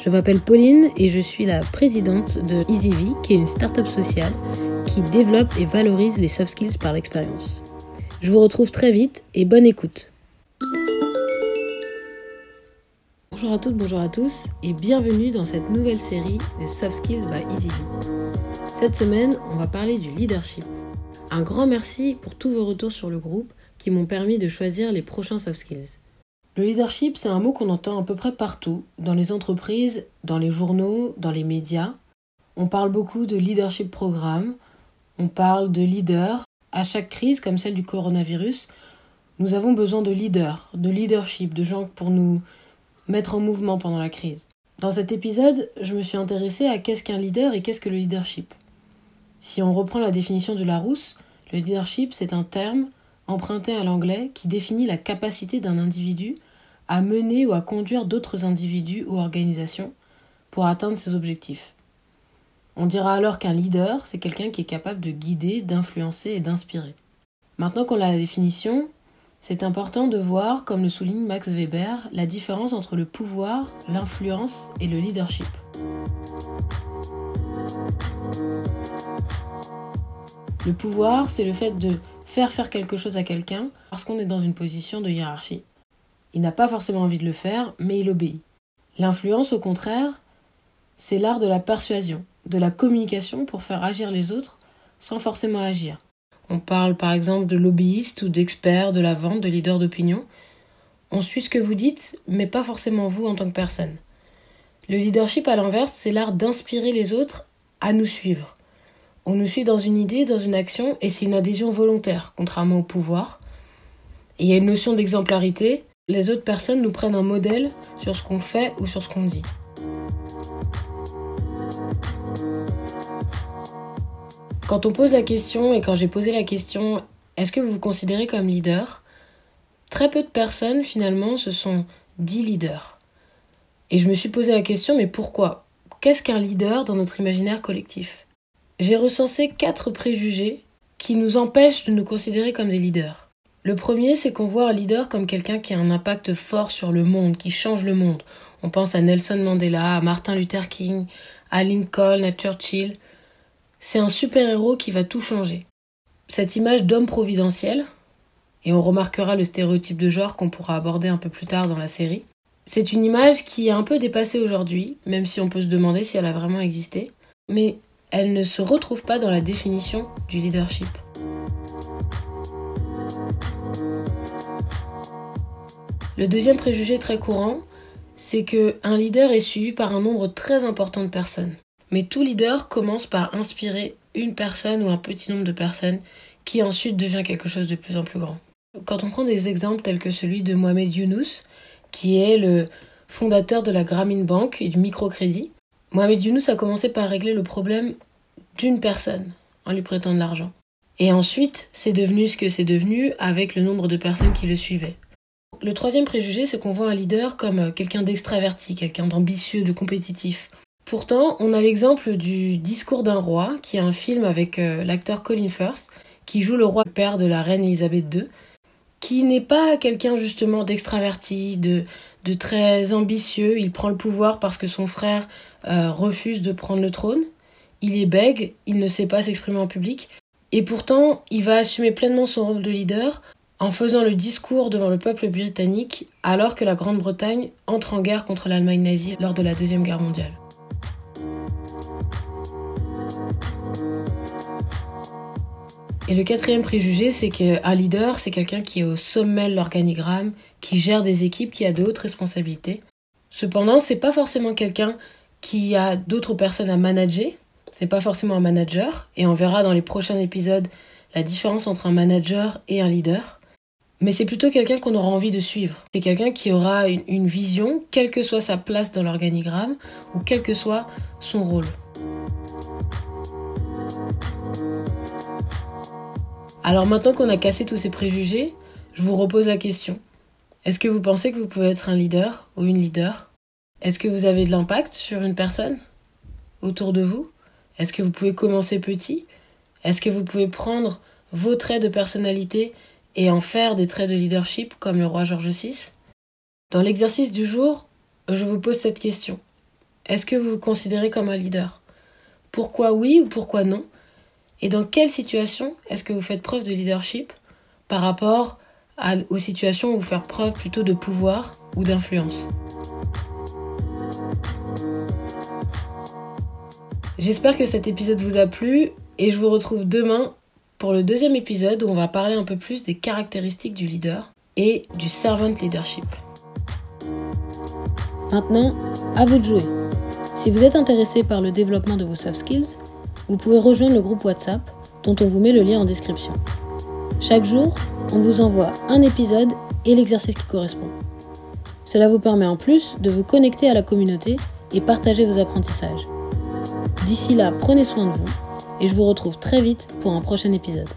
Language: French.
Je m'appelle Pauline et je suis la présidente de EasyV, qui est une start-up sociale qui développe et valorise les soft skills par l'expérience. Je vous retrouve très vite et bonne écoute. Bonjour à toutes, bonjour à tous et bienvenue dans cette nouvelle série de Soft Skills by EasyV. Cette semaine, on va parler du leadership. Un grand merci pour tous vos retours sur le groupe qui m'ont permis de choisir les prochains soft skills. Le leadership, c'est un mot qu'on entend à peu près partout, dans les entreprises, dans les journaux, dans les médias. On parle beaucoup de leadership programme, on parle de leader. À chaque crise, comme celle du coronavirus, nous avons besoin de leaders, de leadership, de gens pour nous mettre en mouvement pendant la crise. Dans cet épisode, je me suis intéressée à qu'est-ce qu'un leader et qu'est-ce que le leadership. Si on reprend la définition de Larousse, le leadership, c'est un terme emprunté à l'anglais qui définit la capacité d'un individu à mener ou à conduire d'autres individus ou organisations pour atteindre ses objectifs. On dira alors qu'un leader, c'est quelqu'un qui est capable de guider, d'influencer et d'inspirer. Maintenant qu'on a la définition, c'est important de voir, comme le souligne Max Weber, la différence entre le pouvoir, l'influence et le leadership. Le pouvoir, c'est le fait de faire faire quelque chose à quelqu'un parce qu'on est dans une position de hiérarchie. Il n'a pas forcément envie de le faire, mais il obéit. L'influence, au contraire, c'est l'art de la persuasion, de la communication pour faire agir les autres sans forcément agir. On parle par exemple de lobbyiste ou d'expert de la vente, de leader d'opinion. On suit ce que vous dites, mais pas forcément vous en tant que personne. Le leadership, à l'inverse, c'est l'art d'inspirer les autres à nous suivre. On nous suit dans une idée, dans une action, et c'est une adhésion volontaire, contrairement au pouvoir. Il y a une notion d'exemplarité, les autres personnes nous prennent un modèle sur ce qu'on fait ou sur ce qu'on dit. Quand on pose la question, et quand j'ai posé la question, est-ce que vous vous considérez comme leader? Très peu de personnes finalement se sont dit leaders. Et je me suis posé la question, mais pourquoi? Qu'est-ce qu'un leader dans notre imaginaire collectif? J'ai recensé quatre préjugés qui nous empêchent de nous considérer comme des leaders. Le premier, c'est qu'on voit un leader comme quelqu'un qui a un impact fort sur le monde, qui change le monde. On pense à Nelson Mandela, à Martin Luther King, à Lincoln, à Churchill. C'est un super-héros qui va tout changer. Cette image d'homme providentiel, et on remarquera le stéréotype de genre qu'on pourra aborder un peu plus tard dans la série, c'est une image qui est un peu dépassée aujourd'hui, même si on peut se demander si elle a vraiment existé, mais elle ne se retrouve pas dans la définition du leadership. Le deuxième préjugé très courant, c'est que un leader est suivi par un nombre très important de personnes. Mais tout leader commence par inspirer une personne ou un petit nombre de personnes qui ensuite devient quelque chose de plus en plus grand. Quand on prend des exemples tels que celui de Mohamed Younous, qui est le fondateur de la Grameen Bank et du microcrédit, Mohamed Younous a commencé par régler le problème d'une personne en lui prêtant de l'argent. Et ensuite, c'est devenu ce que c'est devenu avec le nombre de personnes qui le suivaient. Le troisième préjugé, c'est qu'on voit un leader comme euh, quelqu'un d'extraverti, quelqu'un d'ambitieux, de compétitif. Pourtant, on a l'exemple du Discours d'un roi, qui est un film avec euh, l'acteur Colin Firth, qui joue le roi père de la reine Elisabeth II, qui n'est pas quelqu'un justement d'extraverti, de, très ambitieux. Il prend le pouvoir parce que son frère euh, refuse de prendre le trône. Il est bègue, il ne sait pas s'exprimer en public. Et pourtant, il va assumer pleinement son rôle de leader en faisant le discours devant le peuple britannique alors que la Grande-Bretagne entre en guerre contre l'Allemagne nazie lors de la Deuxième Guerre mondiale. Et le quatrième préjugé, c'est qu'un leader, c'est quelqu'un qui est au sommet de l'organigramme, qui gère des équipes, qui a de hautes responsabilités. Cependant, c'est pas forcément quelqu'un qui a d'autres personnes à manager, c'est pas forcément un manager, et on verra dans les prochains épisodes la différence entre un manager et un leader mais c'est plutôt quelqu'un qu'on aura envie de suivre. C'est quelqu'un qui aura une, vision, quelle que soit sa place dans l'organigramme ou quel que soit son rôle. Alors maintenant qu'on a cassé tous ces préjugés, je vous repose la question. Est-ce que vous pensez que vous pouvez être un leader ou une leader? Est-ce que vous avez de l'impact sur une personne autour de vous? Est-ce que vous pouvez commencer petit? Est-ce que vous pouvez prendre vos traits de personnalité et en faire des traits de leadership comme le roi George VI Dans l'exercice du jour, je vous pose cette question. Est-ce que vous vous considérez comme un leader? Pourquoi oui ou pourquoi non? Et dans quelle situation est-ce que vous faites preuve de leadership par rapport aux situations où vous faites preuve plutôt de pouvoir ou d'influence? J'espère que cet épisode vous a plu et je vous retrouve demain pour le deuxième épisode on va parler un peu plus des caractéristiques du leader et du servant leadership. Maintenant, à vous de jouer. Si vous êtes intéressé par le développement de vos soft skills, vous pouvez rejoindre le groupe WhatsApp dont on vous met le lien en description. Chaque jour, on vous envoie un épisode et l'exercice qui correspond. Cela vous permet en plus de vous connecter à la communauté et partager vos apprentissages. D'ici là, prenez soin de vous et je vous retrouve très vite pour un prochain épisode.